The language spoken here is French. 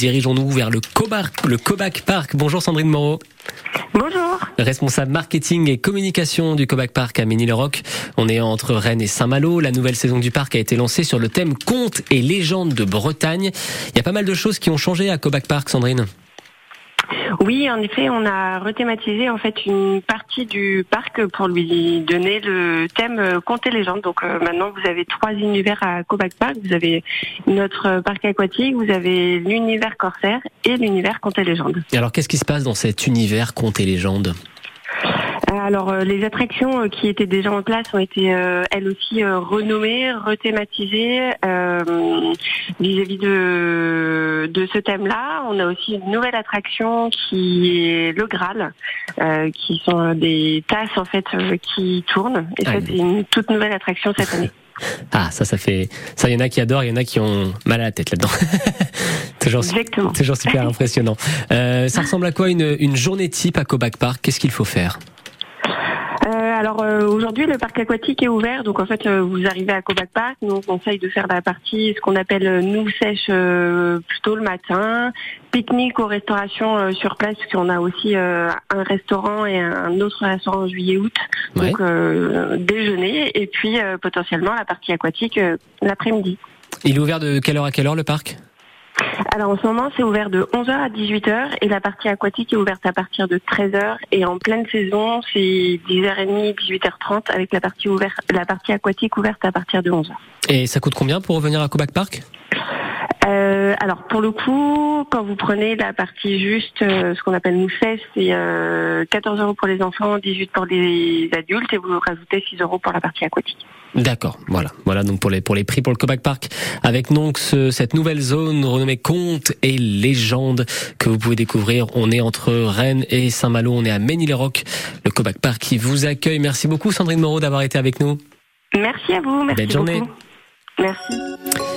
dirigeons-nous vers le Cobac, le Cobac Park. Bonjour Sandrine Moreau. Bonjour. Responsable marketing et communication du Cobac Park à Ménil-le-Roc. On est entre Rennes et Saint-Malo. La nouvelle saison du parc a été lancée sur le thème contes et légendes de Bretagne. Il y a pas mal de choses qui ont changé à Cobac Park, Sandrine. Oui, en effet, on a rethématisé en fait une partie du parc pour lui donner le thème euh, contes et légendes. Donc euh, maintenant, vous avez trois univers à Cobac Park. Vous avez notre parc aquatique, vous avez l'univers corsaire et l'univers contes et légendes. Et alors, qu'est-ce qui se passe dans cet univers contes et légendes alors euh, les attractions euh, qui étaient déjà en place ont été euh, elles aussi renommées, rethématisées vis-à-vis de, de ce thème-là. On a aussi une nouvelle attraction qui est le Graal, qui sont des tasses en fait qui tournent. Et ça c'est une toute nouvelle attraction cette année. Ah, ça, ça fait. Ça, il y en a qui adorent, il y en a qui ont mal à la tête là-dedans. toujours, Exactement. toujours super impressionnant. ça ressemble à quoi une, une journée type à Cobac Park? Qu'est-ce qu'il faut faire? Alors euh, aujourd'hui le parc aquatique est ouvert, donc en fait euh, vous arrivez à Cobac Park, nous on conseille de faire la partie ce qu'on appelle euh, nous sèche plutôt le matin, pique-nique aux restaurations sur place, parce qu'on a aussi un restaurant et un autre restaurant en juillet-août, donc déjeuner. Et puis potentiellement la partie aquatique l'après-midi. Il est ouvert de quelle heure à quelle heure le parc? Alors en ce moment, c'est ouvert de 11h à 18h et la partie aquatique est ouverte à partir de 13h et en pleine saison, c'est 10h30, 18h30 avec la partie ouverte, la partie aquatique ouverte à partir de 11h. Et ça coûte combien pour revenir à Cobac Park? Euh, alors pour le coup, quand vous prenez la partie juste, euh, ce qu'on appelle nous c'est euh, 14 euros pour les enfants, 18 pour les adultes, et vous rajoutez 6 euros pour la partie aquatique. D'accord, voilà, voilà donc pour les pour les prix pour le Cobac Park, avec donc cette nouvelle zone renommée Contes et légendes que vous pouvez découvrir. On est entre Rennes et Saint-Malo, on est à Ménil-le-Roc, le Cobac Park qui vous accueille. Merci beaucoup Sandrine Moreau d'avoir été avec nous. Merci à vous, merci Belle journée. Merci.